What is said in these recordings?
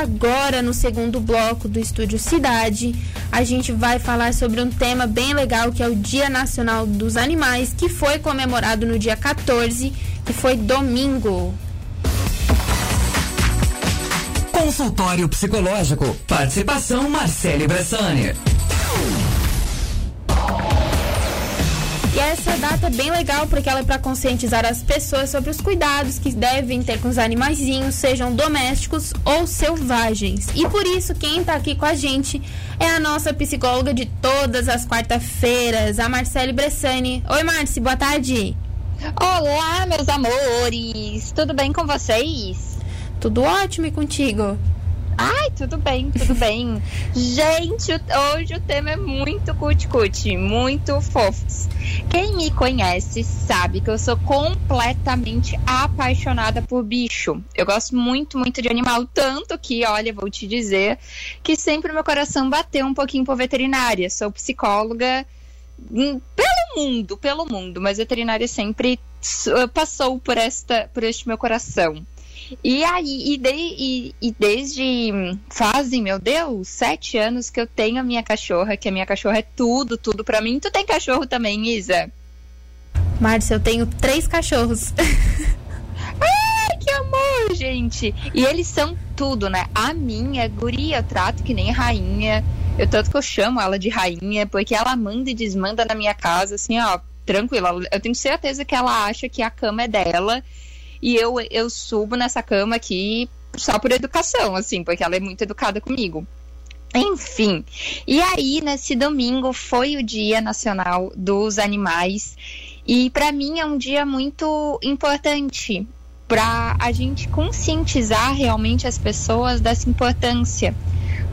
agora no segundo bloco do Estúdio Cidade, a gente vai falar sobre um tema bem legal que é o Dia Nacional dos Animais, que foi comemorado no dia 14, que foi domingo. Consultório Psicológico. Participação Marcele Bressani. Essa data é bem legal porque ela é para conscientizar as pessoas sobre os cuidados que devem ter com os animaizinhos, sejam domésticos ou selvagens. E por isso quem está aqui com a gente é a nossa psicóloga de todas as quarta-feiras, a Marcele Bressani. Oi, Marci, boa tarde. Olá, meus amores. Tudo bem com vocês? Tudo ótimo e contigo? Ai, tudo bem, tudo bem. Gente, hoje o tema é muito cuti-cuti, muito fofos. Quem me conhece sabe que eu sou completamente apaixonada por bicho. Eu gosto muito, muito de animal, tanto que, olha, vou te dizer que sempre meu coração bateu um pouquinho por veterinária. Sou psicóloga hum, pelo mundo, pelo mundo, mas veterinária sempre passou por esta, por este meu coração. E aí, e, de, e, e, desde fazem, meu Deus, sete anos que eu tenho a minha cachorra, que a minha cachorra é tudo, tudo para mim. Tu tem cachorro também, Isa? Márcia, eu tenho três cachorros. Ai, que amor, gente! E eles são tudo, né? A minha guria eu trato que nem rainha. Eu tanto que eu chamo ela de rainha, porque ela manda e desmanda na minha casa, assim, ó, tranquila. Eu tenho certeza que ela acha que a cama é dela e eu, eu subo nessa cama aqui só por educação, assim, porque ela é muito educada comigo. Enfim, e aí nesse domingo foi o Dia Nacional dos Animais e para mim é um dia muito importante para a gente conscientizar realmente as pessoas dessa importância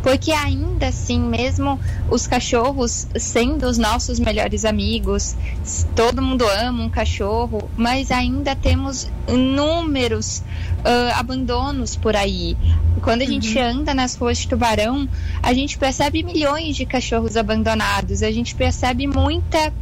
porque ainda assim, mesmo os cachorros sendo os nossos melhores amigos, todo mundo ama um cachorro, mas ainda temos inúmeros uh, abandonos por aí. Quando a uhum. gente anda nas ruas de Tubarão, a gente percebe milhões de cachorros abandonados, a gente percebe muita.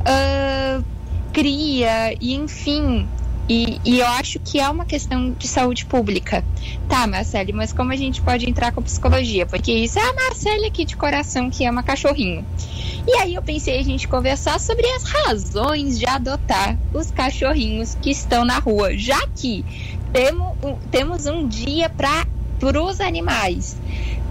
Uh, cria e enfim e, e, eu acho que é uma questão de saúde pública. Tá, Marcele, mas como a gente pode entrar com psicologia? Porque isso é a Marcele aqui de coração que ama cachorrinho. E aí eu pensei a gente conversar sobre as razões de adotar os cachorrinhos que estão na rua, já que temos, temos um dia para os animais.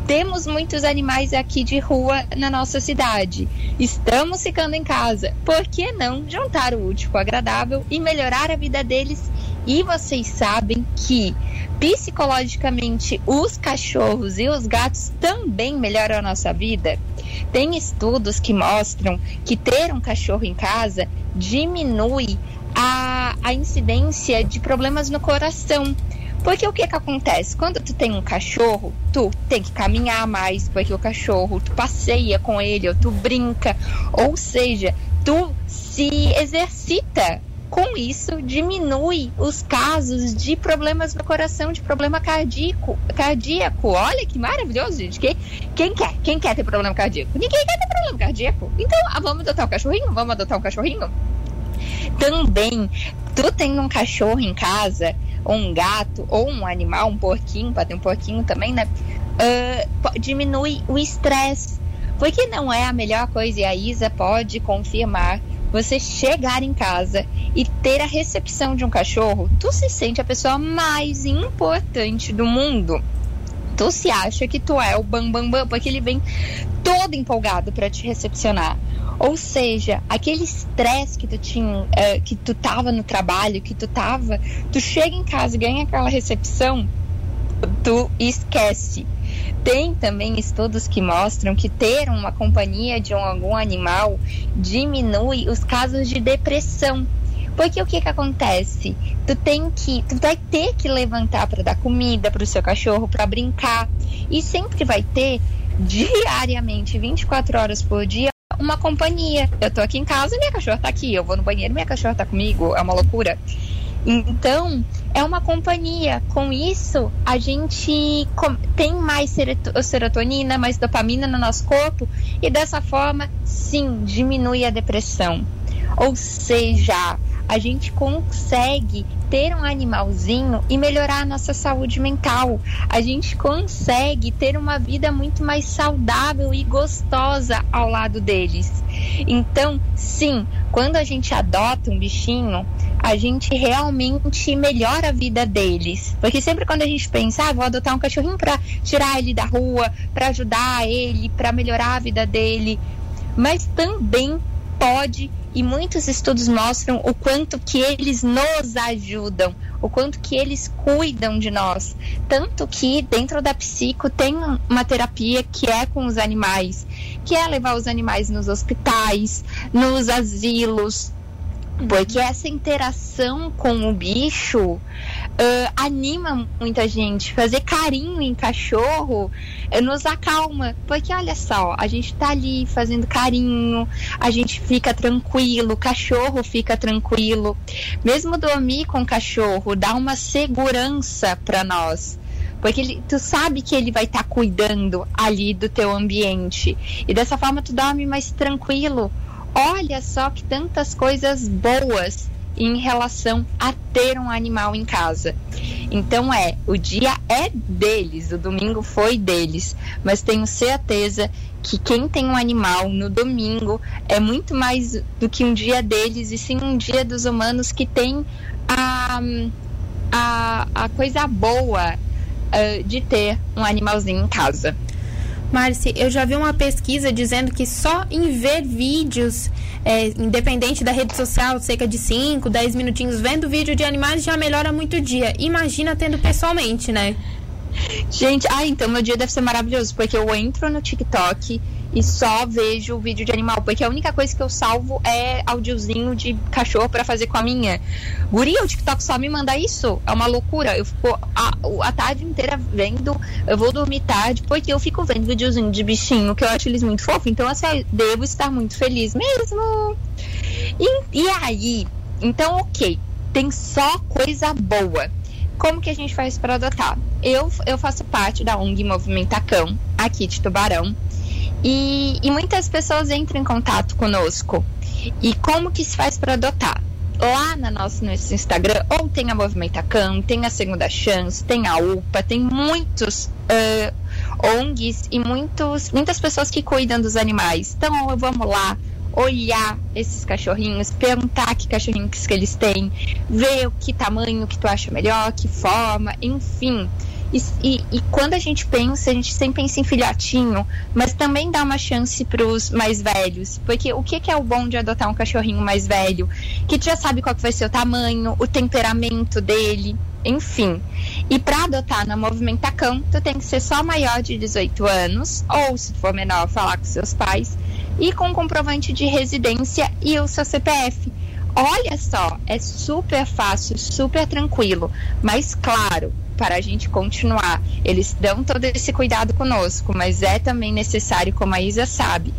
Temos muitos animais aqui de rua na nossa cidade. Estamos ficando em casa. Por que não juntar o útil com o agradável e melhorar a vida deles? E vocês sabem que psicologicamente os cachorros e os gatos também melhoram a nossa vida? Tem estudos que mostram que ter um cachorro em casa diminui a, a incidência de problemas no coração porque o que que acontece? Quando tu tem um cachorro, tu tem que caminhar mais, porque o cachorro, tu passeia com ele, ou tu brinca, ou seja, tu se exercita. Com isso, diminui os casos de problemas no coração, de problema cardíaco. cardíaco. Olha que maravilhoso, gente. Quem, quem quer? Quem quer ter problema cardíaco? Ninguém quer ter problema cardíaco. Então, ah, vamos adotar um cachorrinho? Vamos adotar um cachorrinho? Também, tu tem um cachorro em casa, ou um gato, ou um animal, um porquinho, para ter um porquinho também, né? Uh, diminui o estresse. Porque não é a melhor coisa, e a Isa pode confirmar. Você chegar em casa e ter a recepção de um cachorro, tu se sente a pessoa mais importante do mundo tu se acha que tu é o bam bam bam, porque ele vem todo empolgado para te recepcionar. Ou seja, aquele estresse que tu tinha, uh, que tu tava no trabalho, que tu tava, tu chega em casa e ganha aquela recepção, tu esquece. Tem também estudos que mostram que ter uma companhia de um, algum animal diminui os casos de depressão. Porque o que que acontece? Tu tem que, tu vai ter que levantar para dar comida para o seu cachorro, para brincar, e sempre vai ter diariamente, 24 horas por dia, uma companhia. Eu tô aqui em casa, minha cachorra tá aqui. Eu vou no banheiro, minha cachorra tá comigo. É uma loucura. Então, é uma companhia. Com isso, a gente tem mais serotonina, mais dopamina no nosso corpo e dessa forma, sim, diminui a depressão. Ou seja, a gente consegue ter um animalzinho e melhorar a nossa saúde mental. A gente consegue ter uma vida muito mais saudável e gostosa ao lado deles. Então, sim, quando a gente adota um bichinho, a gente realmente melhora a vida deles. Porque sempre quando a gente pensa, ah, vou adotar um cachorrinho para tirar ele da rua, para ajudar ele, para melhorar a vida dele, mas também pode e muitos estudos mostram o quanto que eles nos ajudam, o quanto que eles cuidam de nós. Tanto que dentro da psico tem uma terapia que é com os animais, que é levar os animais nos hospitais, nos asilos, porque essa interação com o bicho uh, anima muita gente. Fazer carinho em cachorro uh, nos acalma. Porque olha só, a gente tá ali fazendo carinho, a gente fica tranquilo, o cachorro fica tranquilo. Mesmo dormir com o cachorro dá uma segurança para nós. Porque ele, tu sabe que ele vai estar tá cuidando ali do teu ambiente. E dessa forma tu dorme mais tranquilo Olha só que tantas coisas boas em relação a ter um animal em casa. Então é, o dia é deles, o domingo foi deles, mas tenho certeza que quem tem um animal no domingo é muito mais do que um dia deles e sim um dia dos humanos que tem a, a, a coisa boa uh, de ter um animalzinho em casa. Marci, eu já vi uma pesquisa dizendo que só em ver vídeos, é, independente da rede social, cerca de 5, 10 minutinhos vendo vídeo de animais já melhora muito o dia. Imagina tendo pessoalmente, né? Gente, ah, então meu dia deve ser maravilhoso, porque eu entro no TikTok e só vejo o vídeo de animal, porque a única coisa que eu salvo é áudiozinho de cachorro para fazer com a minha. Guria, o TikTok só me manda isso. É uma loucura. Eu fico a, a tarde inteira vendo, eu vou dormir tarde, porque eu fico vendo videozinho de bichinho, que eu acho eles muito fofos. Então, assim, eu devo estar muito feliz mesmo. E, e aí, então, ok, tem só coisa boa. Como que a gente faz para adotar? Eu, eu faço parte da ONG Movimentacão, aqui de Tubarão. E, e muitas pessoas entram em contato conosco. E como que se faz para adotar? Lá na nossa, no nosso Instagram, ou tem a Movimentacam, tem a Segunda Chance, tem a UPA, tem muitos uh, ONGs e muitos, muitas pessoas que cuidam dos animais. Então, vamos lá, olhar esses cachorrinhos, perguntar que cachorrinhos que eles têm, ver o que tamanho que tu acha melhor, que forma, enfim. E, e, e, quando a gente pensa, a gente sempre pensa em filhotinho, mas também dá uma chance para os mais velhos. Porque o que, que, é o bom de adotar um cachorrinho mais velho? Que tu já sabe qual vai ser o tamanho, o temperamento dele, enfim. E para adotar na Movimentacão, tu tem que ser só maior de 18 anos, ou se for menor, falar com seus pais e com comprovante de residência e o seu CPF. Olha só, é super fácil, super tranquilo, mas claro, para a gente continuar, eles dão todo esse cuidado conosco, mas é também necessário, como a Isa sabe,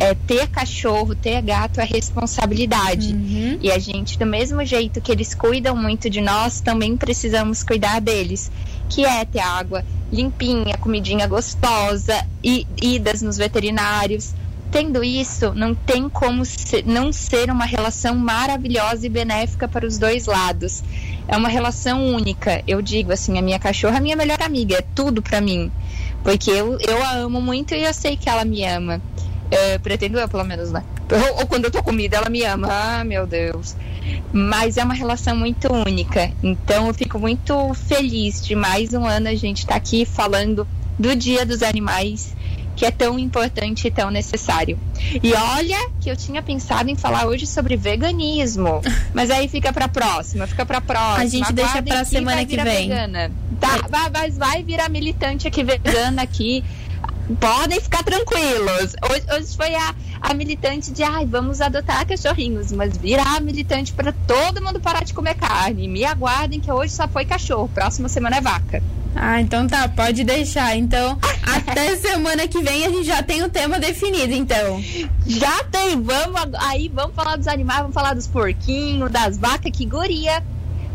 é, ter cachorro, ter gato é responsabilidade. Uhum. E a gente, do mesmo jeito que eles cuidam muito de nós, também precisamos cuidar deles. Que é ter água limpinha, comidinha gostosa, e idas nos veterinários, Tendo isso, não tem como ser, não ser uma relação maravilhosa e benéfica para os dois lados. É uma relação única. Eu digo assim, a minha cachorra é a minha melhor amiga, é tudo para mim. Porque eu, eu a amo muito e eu sei que ela me ama. É, pretendo eu, pelo menos, né? Ou, ou, quando eu tô comida, ela me ama. Ah, meu Deus. Mas é uma relação muito única. Então eu fico muito feliz de mais um ano a gente estar tá aqui falando do Dia dos Animais que é tão importante e tão necessário. E olha que eu tinha pensado em falar hoje sobre veganismo, mas aí fica para próxima, fica para próxima. A gente deixa para semana que vem. Vegana. Tá, é. mas vai virar militante aqui vegana aqui. Podem ficar tranquilos. Hoje, hoje foi a, a militante de ai, vamos adotar cachorrinhos, mas virar militante para todo mundo parar de comer carne. Me aguardem que hoje só foi cachorro, próxima semana é vaca. Ah, então tá, pode deixar. Então, até semana que vem a gente já tem o tema definido, então. Já tem, vamos aí, vamos falar dos animais, vamos falar dos porquinhos, das vacas, que guria.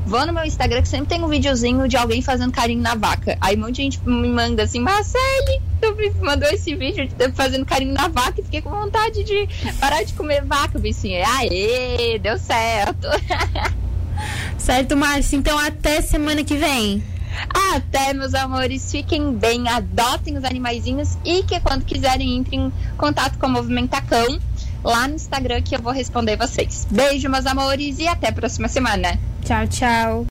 vou no meu Instagram que sempre tem um videozinho de alguém fazendo carinho na vaca. Aí um monte de gente me manda assim, Marcele, tu me mandou esse vídeo de fazendo carinho na vaca e fiquei com vontade de parar de comer vaca. Assim, aê, deu certo. certo, Márcia. Então até semana que vem. Até, meus amores, fiquem bem, adotem os animaizinhos e que quando quiserem entrem em contato com o Movimentacão lá no Instagram que eu vou responder vocês. Beijo, meus amores, e até a próxima semana. Tchau, tchau.